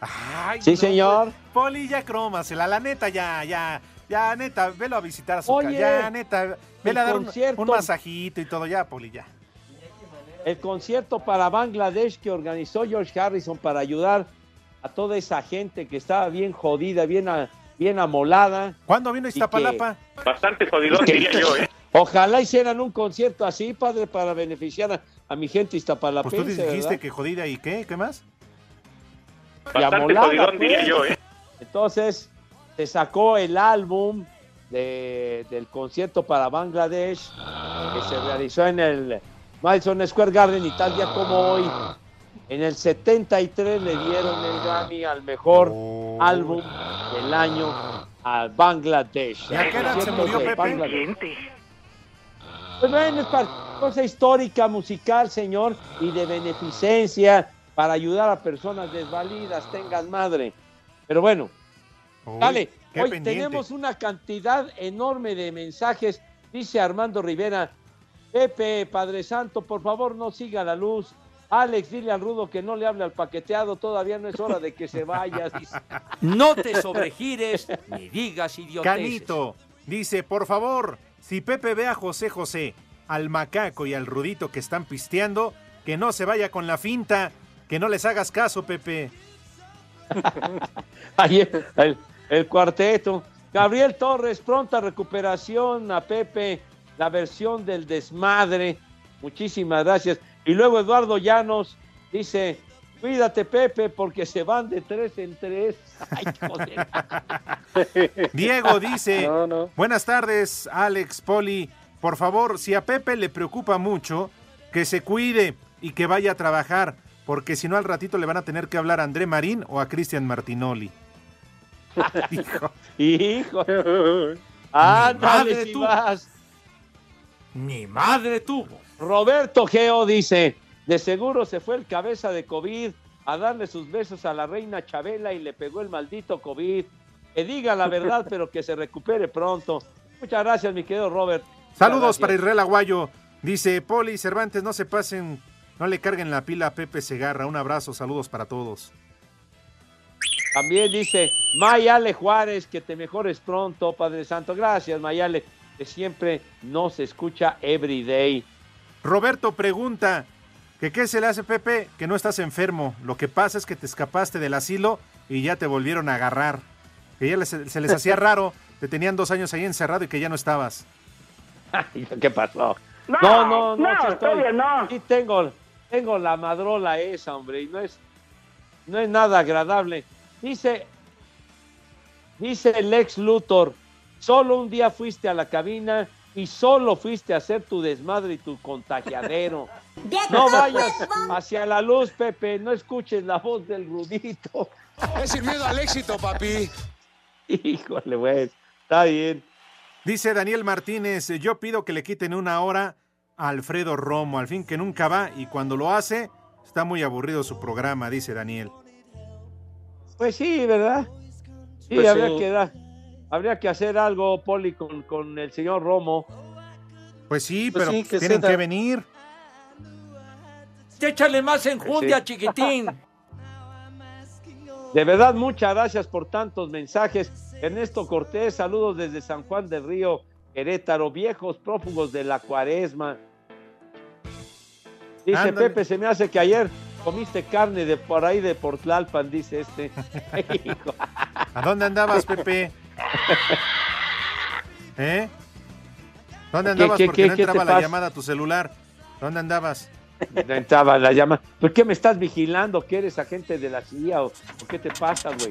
Speaker 2: Ay,
Speaker 4: Sí,
Speaker 2: no,
Speaker 4: señor.
Speaker 2: Poli, ya crómasela, la neta, ya, ya. Ya, neta, velo a visitar a su
Speaker 4: Oye,
Speaker 2: casa. Ya, neta, vele a dar un,
Speaker 4: concierto.
Speaker 2: un masajito y todo. Ya, Poli, ya.
Speaker 4: El concierto para Bangladesh que organizó George Harrison para ayudar a toda esa gente que estaba bien jodida, bien, a- bien amolada.
Speaker 2: ¿Cuándo vino Iztapalapa?
Speaker 25: Bastante jodidón, diría yo, ¿eh?
Speaker 4: Ojalá hicieran un concierto así, padre, para beneficiar a, a mi gente iztapalapense,
Speaker 2: Pues tú dijiste
Speaker 4: ¿verdad?
Speaker 2: que jodida y qué, ¿qué más?
Speaker 4: Y
Speaker 25: Bastante
Speaker 4: amolada,
Speaker 25: jodidón,
Speaker 4: pues.
Speaker 25: diría yo, ¿eh?
Speaker 4: Entonces, se sacó el álbum de- del concierto para Bangladesh que se realizó en el Madison Square Garden y tal día como hoy. En el 73 le dieron el Grammy al mejor
Speaker 2: Oh.
Speaker 4: álbum del año a Bangladesh.
Speaker 2: ¿Y a qué edad se murió Pepe?
Speaker 4: Pues bueno, es para- cosa histórica, musical, señor, y de beneficencia para ayudar a personas desvalidas, tengan madre. Pero bueno,
Speaker 2: Uy,
Speaker 4: dale, hoy
Speaker 2: pendiente.
Speaker 4: tenemos una cantidad enorme de mensajes, dice Armando Rivera. Pepe, Padre Santo, por favor no siga la luz. Alex, dile al rudo que no le hable al paqueteado, todavía no es hora de que se vaya.
Speaker 5: No te sobregires ni digas idioteces.
Speaker 2: Canito dice, por favor, si Pepe ve a José José, al macaco y al rudito que están pisteando, que no se vaya con la finta, que no les hagas caso, Pepe.
Speaker 4: Ahí el, el cuarteto. Gabriel Torres, pronta recuperación a Pepe, la versión del desmadre. Muchísimas gracias. Y luego Eduardo Llanos dice, cuídate Pepe porque se van de tres en tres. Ay, joder.
Speaker 2: Diego dice,
Speaker 3: No, no.
Speaker 2: buenas tardes, Alex, Poli. Por favor, si a Pepe le preocupa mucho, que se cuide y que vaya a trabajar, porque si no al ratito le van a tener que hablar a André Marín o a Cristian Martinoli. Hijo.
Speaker 4: Hijo. Ándale,
Speaker 5: madre tú. Mi madre tuvo.
Speaker 4: Roberto Geo dice, de seguro se fue el cabeza de COVID a darle sus besos a la reina Chabela y le pegó el maldito COVID. Que diga la verdad, pero que se recupere pronto. Muchas gracias, mi querido Robert.
Speaker 2: Saludos para. Israel Aguayo. Dice, Poli Cervantes, no se pasen, no le carguen la pila a Pepe Segarra. Un abrazo, saludos para todos.
Speaker 4: También dice Mayale Juárez, que te mejores pronto, Padre Santo. Gracias, Mayale, que siempre nos escucha every day.
Speaker 2: Roberto pregunta, que qué se le hace Pepe, que no estás enfermo. Lo que pasa es que te escapaste del asilo y ya te volvieron a agarrar. Que ya les- se les hacía raro, te tenían dos años ahí encerrado y que ya no estabas.
Speaker 4: ¿Qué pasó?
Speaker 2: No,
Speaker 4: No, no, no,
Speaker 2: no,
Speaker 4: estoy-
Speaker 2: todavía no.
Speaker 4: Sí tengo, tengo la madrola esa, hombre, y no es, no es nada agradable. Dice, dice el ex Luthor, solo un día fuiste a la cabina y solo fuiste a hacer tu desmadre y tu contagiadero. No vayas hacia la luz, Pepe, no escuches la voz del rudito.
Speaker 36: Es sin miedo al éxito, papi.
Speaker 4: Híjole, güey, está bien.
Speaker 2: Dice Daniel Martínez, yo pido que le quiten una hora a Alfredo Romo, al fin que nunca va y cuando lo hace está muy aburrido su programa, dice Daniel.
Speaker 4: Pues sí, ¿verdad? Sí,
Speaker 2: Pues
Speaker 4: habría
Speaker 2: sí.
Speaker 4: que dar, habría que hacer algo, Poli, con, con el señor Romo.
Speaker 2: Pues sí,
Speaker 4: Pues
Speaker 2: pero
Speaker 4: sí, que
Speaker 2: tienen
Speaker 4: ceda.
Speaker 2: que venir.
Speaker 5: Échale más enjundia,
Speaker 4: Sí.
Speaker 5: chiquitín.
Speaker 4: De verdad, muchas gracias por tantos mensajes. Ernesto Cortés, saludos desde San Juan del Río, Querétaro, viejos prófugos de la cuaresma. Dice. Pepe, se me hace que ayer comiste carne de por ahí de Portlalpan, dice este.
Speaker 2: ¿A dónde andabas, Pepe? ¿Eh? ¿Dónde
Speaker 4: ¿Qué,
Speaker 2: andabas?
Speaker 4: qué,
Speaker 2: Porque
Speaker 4: qué,
Speaker 2: no
Speaker 4: qué te
Speaker 2: entraba la
Speaker 4: pasa?
Speaker 2: llamada a tu celular. ¿Dónde andabas?
Speaker 4: No entraba la llama. ¿Por qué me estás vigilando? ¿Que eres agente de la CIA o, o qué te pasa, güey?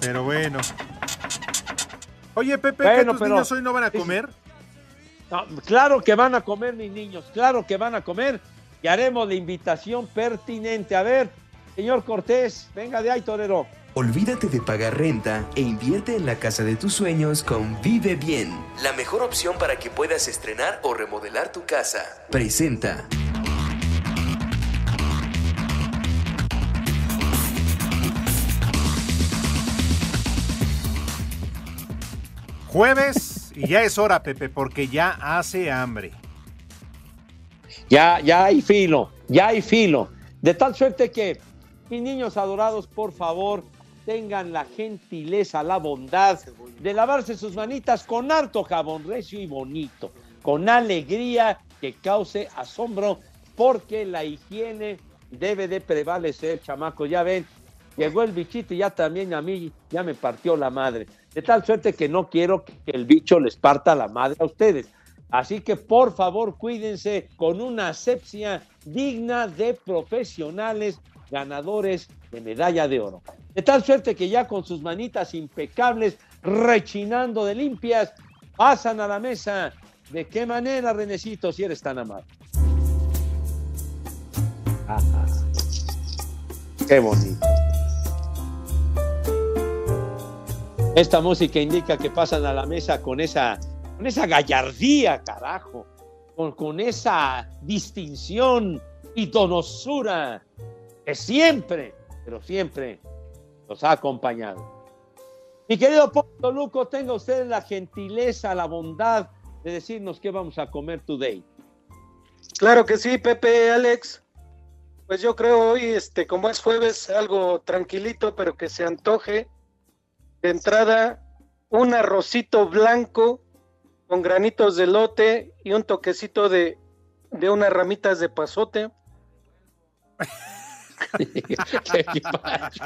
Speaker 2: Pero bueno. Oye, Pepe, ¿que
Speaker 4: Bueno,
Speaker 2: tus
Speaker 4: pero-
Speaker 2: niños hoy no van a comer?
Speaker 4: No, claro que van a comer, mis niños, claro que van a comer. Y haremos la invitación pertinente. A ver, señor Cortés, venga de ahí, torero.
Speaker 37: Olvídate de pagar renta e invierte en la casa de tus sueños con Vive Bien, la mejor opción para que puedas estrenar o remodelar tu casa. Presenta.
Speaker 2: Jueves y ya es hora, Pepe, porque ya hace hambre.
Speaker 4: Ya, ya hay filo, ya hay filo. De tal suerte que, mis niños adorados, por favor, tengan la gentileza, la bondad de lavarse sus manitas con harto jabón recio y bonito, con alegría que cause asombro, porque la higiene debe de prevalecer, chamaco. Ya ven, llegó el bichito y ya también a mí ya me partió la madre. De tal suerte que no quiero que el bicho les parta la madre a ustedes. Así que por favor cuídense con una asepsia digna de profesionales ganadores de medalla de oro. De tal suerte que ya con sus manitas impecables, rechinando de limpias, pasan a la mesa. ¿De qué manera, Renecito, si eres tan amable? Ajá. Qué bonito. Esta música indica que pasan a la mesa con esa, con esa gallardía, carajo, con, con esa distinción y donosura que siempre, pero siempre nos ha acompañado. Mi querido Pablo Luco, tenga usted la gentileza, la bondad de decirnos qué vamos a comer today.
Speaker 3: Claro que sí, Pepe, Alex. Pues yo creo hoy, este, como es jueves, algo tranquilito, pero que se antoje. De entrada, un arrocito blanco con granitos de lote y un toquecito de, de unas ramitas de pasote.
Speaker 4: ¿Qué, qué pacho?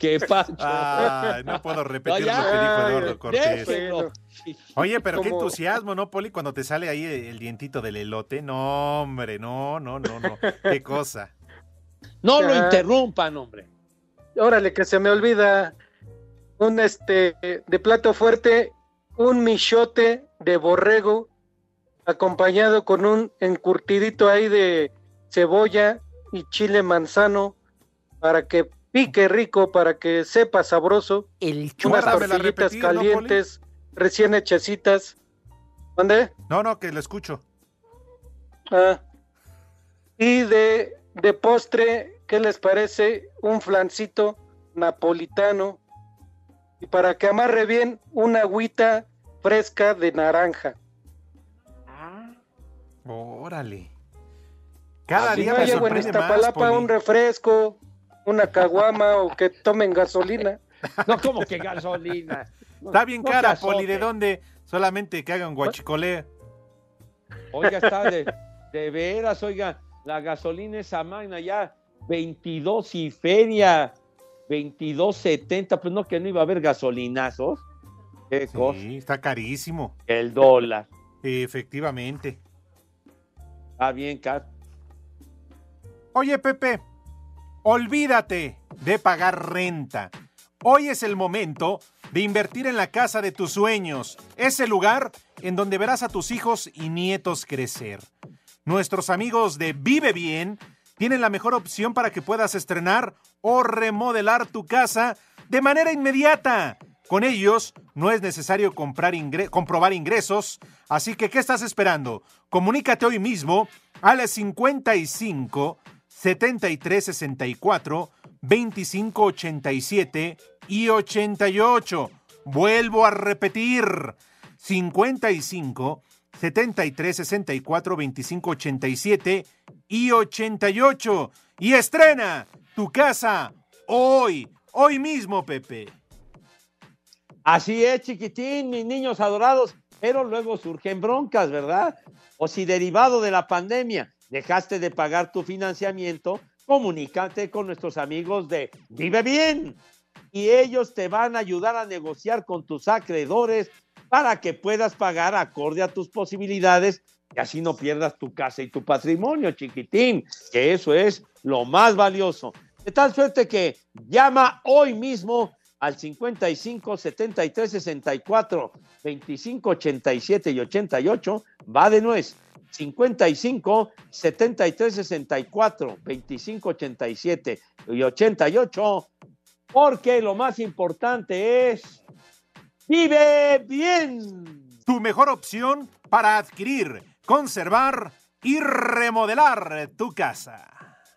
Speaker 4: ¿Qué pacho?
Speaker 2: No puedo repetir
Speaker 4: No, ya.
Speaker 2: lo que dijo Eduardo Cortés. Oye, pero qué entusiasmo, ¿no, Poli? Cuando te sale ahí el dientito del elote. No, hombre, no, no, no, no. Qué cosa.
Speaker 4: No lo interrumpan, hombre.
Speaker 3: Órale, que se me olvida. Un este de plato fuerte, un michote de borrego, acompañado con un encurtidito ahí de cebolla y chile manzano, para que pique rico, para que sepa sabroso.
Speaker 2: El
Speaker 3: Unas tortillitas calientes, recién hechecitas. ¿Dónde?
Speaker 2: No, no, que lo escucho.
Speaker 3: Ah. Y de, de postre, ¿qué les parece? Un flancito napolitano. Y para que amarre bien, una agüita fresca de naranja.
Speaker 2: Órale. Cada
Speaker 3: Si
Speaker 2: día
Speaker 3: no
Speaker 2: me
Speaker 3: hay agua en Iztapalapa, un refresco, una caguama o que tomen gasolina.
Speaker 4: No, como que gasolina. No,
Speaker 2: Está bien
Speaker 4: no
Speaker 2: cara, Poli. ¿De dónde? Solamente que hagan guachicoleo.
Speaker 4: Oiga, está de, de veras, oiga, la gasolina esa magna ya 22 y feria, 22.70, pues no que no iba a haber gasolinazos. Qué cosa.
Speaker 2: Sí, está carísimo.
Speaker 4: El dólar.
Speaker 2: Efectivamente.
Speaker 4: Está bien, Cat.
Speaker 2: Oye, Pepe, olvídate de pagar renta. Hoy es el momento de invertir en la casa de tus sueños, ese lugar en donde verás a tus hijos y nietos crecer. Nuestros amigos de Vive Bien tienen la mejor opción para que puedas estrenar o remodelar tu casa de manera inmediata. Con ellos no es necesario comprar comprobar ingresos, así que ¿qué estás esperando? Comunícate hoy mismo al 55 73 64 25 87 y 88. Vuelvo a repetir. 55 73 64 25 87 y 88. Y estrena tu casa hoy, hoy mismo, Pepe.
Speaker 4: Así es, chiquitín, mis niños adorados, pero luego surgen broncas, ¿verdad? O si derivado de la pandemia dejaste de pagar tu financiamiento, comunícate con nuestros amigos de Vive Bien y ellos te van a ayudar a negociar con tus acreedores para que puedas pagar acorde a tus posibilidades y así no pierdas tu casa y tu patrimonio, chiquitín, que eso es lo más valioso. De tal suerte que llama hoy mismo al 55 73 64 25 87 y 88, va de nuez. 55 73 64 25 87 y 88, porque lo más importante es vive bien.
Speaker 2: Tu mejor opción para adquirir, conservar y remodelar tu casa.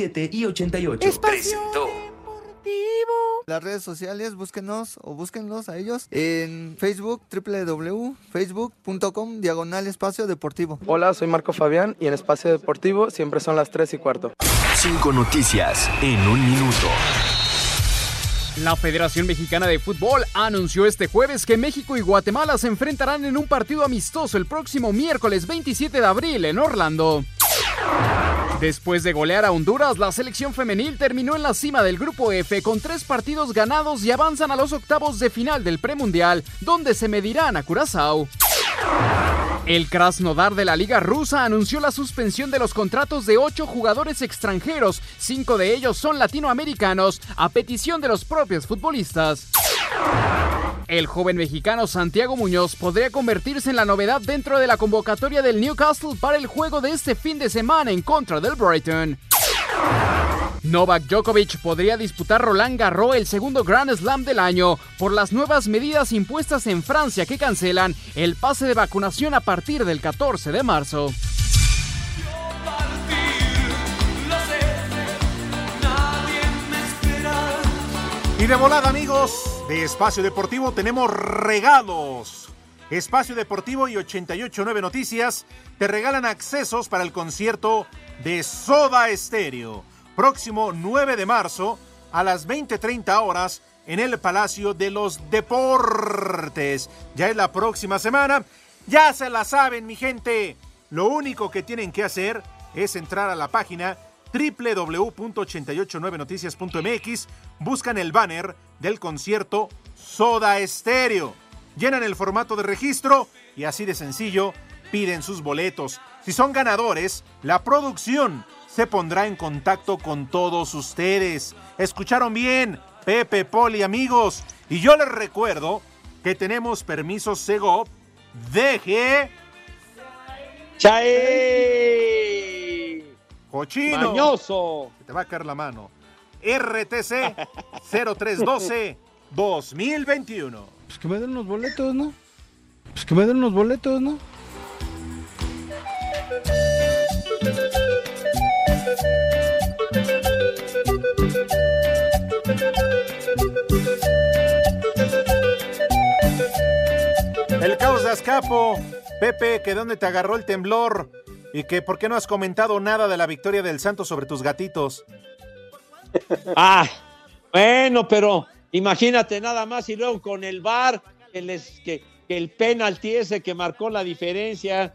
Speaker 37: y 88. Presentó.
Speaker 38: Las redes sociales, búsquenos o búsquenlos a ellos en Facebook, www.facebook.com, diagonal espacio deportivo.
Speaker 39: Hola, soy Marco Fabián y en Espacio Deportivo siempre son las 3 y cuarto.
Speaker 40: Cinco noticias en un minuto.
Speaker 41: La Federación Mexicana de Fútbol anunció este jueves que México y Guatemala se enfrentarán en un partido amistoso el próximo miércoles 27 de abril en Orlando. Después de golear a Honduras, la selección femenil terminó en la cima del grupo F con tres partidos ganados y avanzan a los octavos de final del premundial, donde se medirán a Curazao. El Krasnodar de la Liga Rusa anunció la suspensión de los contratos de ocho jugadores extranjeros, cinco de ellos son latinoamericanos, a petición de los propios futbolistas. El joven mexicano Santiago Muñoz podría convertirse en la novedad dentro de la convocatoria del Newcastle para el juego de este fin de semana en contra del Brighton. Novak Djokovic podría disputar Roland Garros el segundo Grand Slam del año por las nuevas medidas impuestas en Francia que cancelan el pase de vacunación a partir del 14 de marzo.
Speaker 2: Y de volada, amigos, de Espacio Deportivo tenemos regalos. Espacio Deportivo y 889 Noticias te regalan accesos para el concierto de Soda Estéreo. Próximo 9 de marzo a las 20:30 horas en el Palacio de los Deportes. Ya es la próxima semana. Ya se la saben, mi gente. Lo único que tienen que hacer es entrar a la página www.889noticias.mx, buscan el banner del concierto Soda Estéreo, llenan el formato de registro y así de sencillo piden sus boletos. Si son ganadores, la producción se pondrá en contacto con todos ustedes. ¿Escucharon bien? Pepe, Poli, amigos. Y yo les recuerdo que tenemos permisos Segov, DG...
Speaker 4: ¡Chae!
Speaker 2: Cochino.
Speaker 4: Mañoso.
Speaker 2: Que te va a caer la mano. RTC 0312 2021.
Speaker 32: Pues que me den los boletos, ¿no? Pues que me den los boletos, ¿no?
Speaker 2: El caos de Azcapo. Pepe, que dónde te agarró el temblor. Y que por qué no has comentado nada de la victoria del Santos sobre tus gatitos.
Speaker 4: Ah, bueno, pero imagínate nada más y luego con el VAR, que, les, que, que el penalti ese que marcó la diferencia,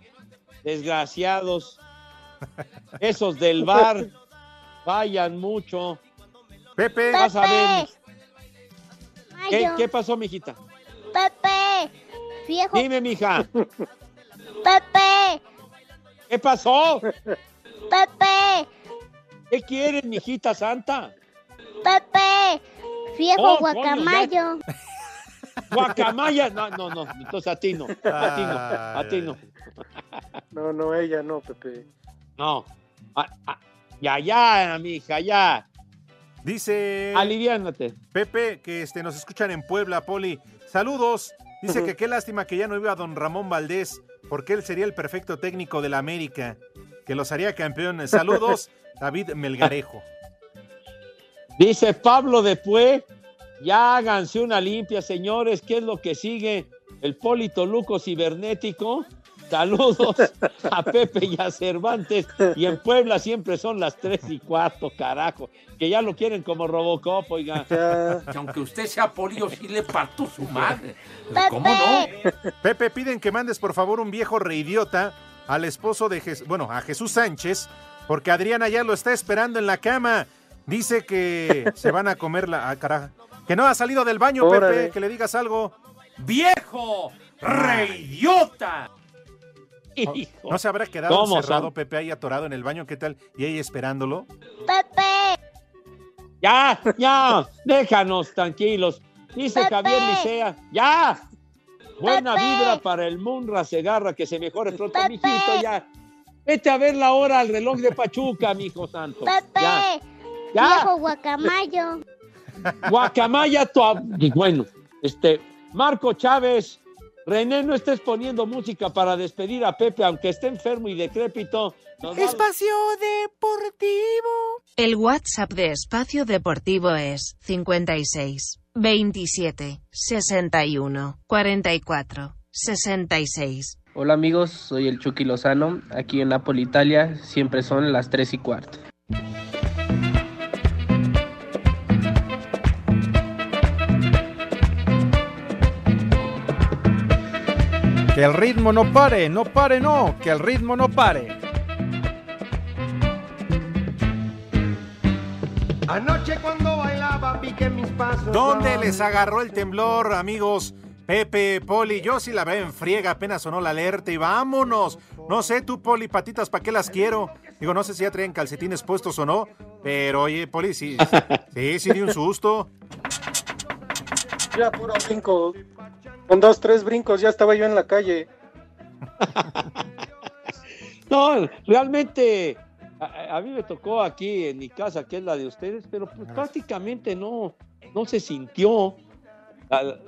Speaker 4: desgraciados. Esos del VAR vayan mucho.
Speaker 2: Pepe,
Speaker 4: vas a ver. ¿Qué,
Speaker 42: Mayo.
Speaker 4: qué pasó, mijita?
Speaker 42: Pepe, viejo.
Speaker 4: Dime, mija.
Speaker 42: Pepe,
Speaker 4: ¿Qué pasó?
Speaker 42: Pepe,
Speaker 4: ¿Qué quieres, mijita santa?
Speaker 42: Pepe, viejo
Speaker 4: Oh, coño,
Speaker 42: guacamayo.
Speaker 4: Guacamaya. No, no, no. Entonces a ti no. A ti no. A ti no.
Speaker 3: No, no, ella no, Pepe.
Speaker 4: No. Ah, ya, ya, mija, ya.
Speaker 2: Dice.
Speaker 4: Aliviánate.
Speaker 2: Pepe, que este, nos escuchan en Puebla, Poli. Saludos. Dice que qué lástima que ya no iba don Ramón Valdés, porque él sería el perfecto técnico de la América, que los haría campeones. Saludos, David Melgarejo.
Speaker 4: Dice Pablo Depué, ya háganse una limpia, señores. ¿Qué es lo que sigue? El Polito Luco cibernético. Saludos a Pepe y a Cervantes. Y en Puebla siempre son las tres y cuarto, carajo. Que ya lo quieren como Robocop, oiga.
Speaker 5: Que aunque usted sea polio, sí le parto su madre. ¿Cómo no?
Speaker 2: Pepe, piden que mandes por favor un viejo reidiota al esposo de Jesús, bueno, a Jesús Sánchez, porque Adriana ya lo está esperando en la cama. Dice que se van a comer la. Ah, carajo. Que no ha salido del baño,
Speaker 5: Órale.
Speaker 2: Pepe, que le digas algo.
Speaker 5: ¡Viejo! ¡Reidiota!
Speaker 2: ¿No se habrá quedado
Speaker 4: ¿Cómo,
Speaker 2: encerrado
Speaker 4: Sam?
Speaker 2: Pepe ahí atorado en el baño? ¿Qué tal? Y ahí esperándolo.
Speaker 42: Pepe,
Speaker 4: Ya, ya, déjanos tranquilos. Dice
Speaker 42: Pepe.
Speaker 4: Javier Licea. Ya, Buena vibra para el Munra Segarra, que se mejore pronto, mijito, ya. Vete a ver la hora al reloj de Pachuca, mijo santo.
Speaker 42: Pepe,
Speaker 4: Ya. Ya.
Speaker 42: viejo guacamayo.
Speaker 4: Guacamaya, tu ab- bueno, este, Marco Chávez, René, no estés poniendo música para despedir a Pepe, aunque esté enfermo y decrépito. Nos
Speaker 43: Espacio Deportivo. El WhatsApp de Espacio Deportivo es 56 27 61 44 66.
Speaker 44: Hola amigos, soy el Chucky Lozano. Aquí en Napoli, Italia, siempre son las 3 y cuarto.
Speaker 45: Que el ritmo no pare, no pare, no, que el ritmo no pare.
Speaker 46: Anoche cuando bailaba piqué mis pasos.
Speaker 2: ¿Dónde les agarró el temblor, amigos? Pepe, Poli, yo sí la veo en friega, apenas sonó la alerta y vámonos. No sé tú, Poli, patitas, ¿para qué las quiero? Digo, no sé si ya traen calcetines puestos o no, pero oye, Poli, sí, sí, sí, di un susto.
Speaker 3: Ya, puro brinco. Con dos, tres brincos ya estaba yo en la calle.
Speaker 4: No, realmente a, a mí me tocó aquí en mi casa, que es la de ustedes, pero pues prácticamente no, no se sintió. La,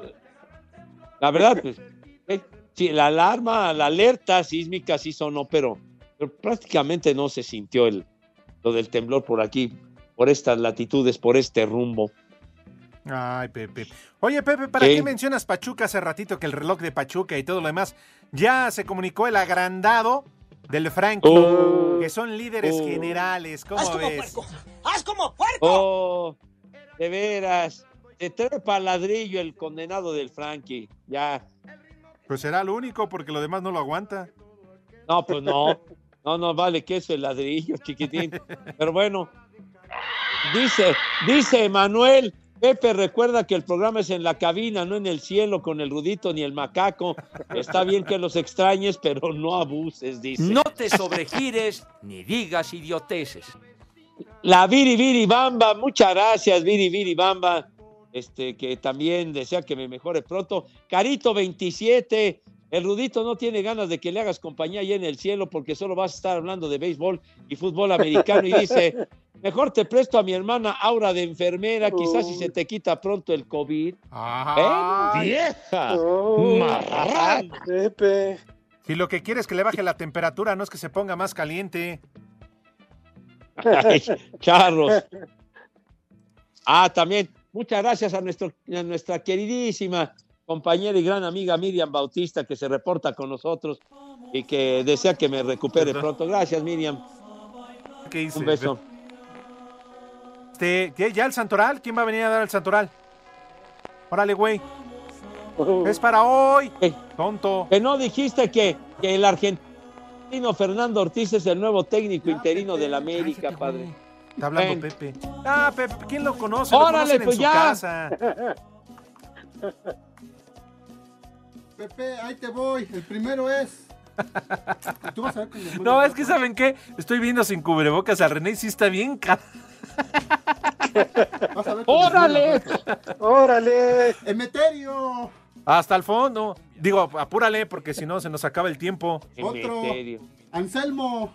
Speaker 4: la verdad, pues, eh, sí, la alarma, la alerta sísmica sí sonó, pero, pero prácticamente no se sintió el, lo del temblor por aquí, por estas latitudes, por este rumbo.
Speaker 2: Ay, Pepe. Oye, Pepe, ¿para
Speaker 4: ¿Qué?
Speaker 2: qué mencionas Pachuca hace ratito que el reloj de Pachuca y todo lo demás? Ya se comunicó el agrandado del Frankie,
Speaker 4: Oh.
Speaker 2: que son líderes
Speaker 4: Oh.
Speaker 2: generales. ¿Cómo ves?
Speaker 46: ¡Haz como puerco!
Speaker 4: Oh, de veras, se trepa al ladrillo el condenado del Frankie, ya.
Speaker 2: Pues será lo único, porque lo demás no lo aguanta.
Speaker 4: No, pues no. No, no vale que eso el ladrillo, chiquitín. Pero bueno, dice, dice Manuel, Pepe, recuerda que el programa es en la cabina, no en el cielo con el rudito ni el macaco. Está bien que los extrañes, pero no abuses, dice.
Speaker 5: No te sobregires ni digas idioteces.
Speaker 4: La Viri Viri Bamba, muchas gracias, Viri Viri Bamba. Este, que también desea que me mejore pronto. Carito 27, el Rudito no tiene ganas de que le hagas compañía allá en el cielo porque solo vas a estar hablando de béisbol y fútbol americano y dice, mejor te presto a mi hermana Aura de enfermera, quizás si se te quita pronto el COVID. ¿Eh? ¡Vieja! Marrán.
Speaker 3: Pepe.
Speaker 2: Si lo que quiere es que le baje la temperatura, no es que se ponga más caliente.
Speaker 4: Ay, charros. Ah, también, muchas gracias a, nuestro, a nuestra queridísima compañera y gran amiga Miriam Bautista que se reporta con nosotros y que desea que me recupere pronto. Gracias, Miriam. Un beso.
Speaker 2: Este, ¿qué? ¿Ya el Santoral? ¿Quién va a venir a dar el Santoral? Órale, güey. Es para hoy. Tonto.
Speaker 4: Que no dijiste que, que el argentino Fernando Ortiz es el nuevo técnico interino del América, padre.
Speaker 2: Está hablando
Speaker 4: Ven.
Speaker 2: Pepe. Ah, Pepe, ¿quién lo conoce? Lo
Speaker 4: Órale,
Speaker 2: conocen
Speaker 4: pues
Speaker 2: en su
Speaker 4: ya.
Speaker 2: casa.
Speaker 47: Pepe, ahí te voy. El primero es. Tú vas a ver
Speaker 2: No, es que ¿saben qué? Estoy viendo sin cubrebocas a René y sí está bien
Speaker 47: Vas a ver con los
Speaker 4: ¡Órale!
Speaker 3: ¡Órale!
Speaker 47: Emeterio.
Speaker 2: Hasta el fondo. Digo, apúrale porque si no se nos acaba el tiempo.
Speaker 47: Otro.
Speaker 4: Emeterio.
Speaker 47: Anselmo.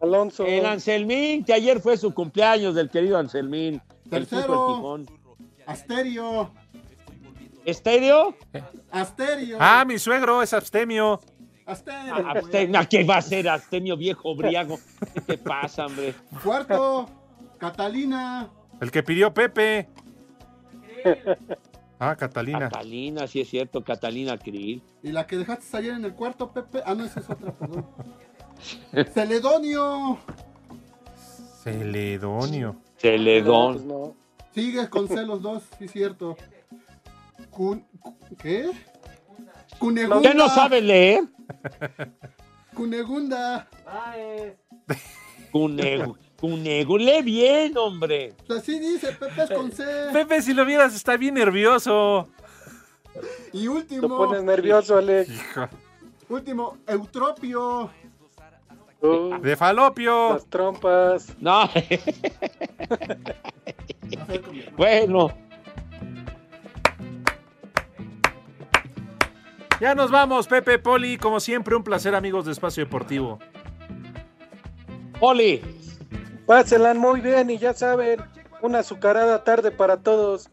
Speaker 3: Alonso.
Speaker 4: El Anselmín, que ayer fue su cumpleaños del querido Anselmín. El
Speaker 47: Tercero.
Speaker 4: El Tijón.
Speaker 47: Asterio.
Speaker 4: ¿Estéreo?
Speaker 47: Asterio.
Speaker 2: Ah, mi suegro es abstemio.
Speaker 47: Asterio.
Speaker 4: Abstemio. ¿Qué va a ser Abstemio viejo briago? ¿Qué te pasa, hombre?
Speaker 47: Cuarto. Catalina.
Speaker 2: El que pidió Pepe. Ah, Catalina.
Speaker 4: Catalina, sí es cierto, Catalina Krill.
Speaker 47: Y la que dejaste ayer en el cuarto, Pepe. Ah, no, esa es otra, perdón. Celedonio.
Speaker 2: Celedonio.
Speaker 4: Celedón.
Speaker 47: Pues no. Sigues con C los dos, sí, cierto. Cun- cu- ¿Qué? Cunegunda.
Speaker 4: ¿Qué no sabe leer?
Speaker 47: Cunegunda.
Speaker 4: Cunego. Lee bien, hombre.
Speaker 47: Así dice, Pepe es con C.
Speaker 2: Pepe, si lo vieras, está bien nervioso.
Speaker 47: Y
Speaker 3: Te
Speaker 47: último.
Speaker 3: pones nervioso, Alex.
Speaker 47: Último, Eutropio.
Speaker 3: Uh,
Speaker 2: De falopio.
Speaker 3: las trompas.
Speaker 4: No. bueno.
Speaker 2: Ya nos vamos, Pepe Poli. Como siempre, un placer, amigos de Espacio Deportivo.
Speaker 4: Poli.
Speaker 3: Pásenla muy bien y ya saben, una azucarada tarde para todos.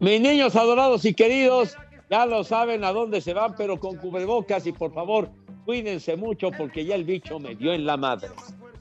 Speaker 4: Mis niños adorados y queridos, ya lo saben a dónde se van, pero con cubrebocas y por favor, cuídense mucho porque ya el bicho me dio en la madre.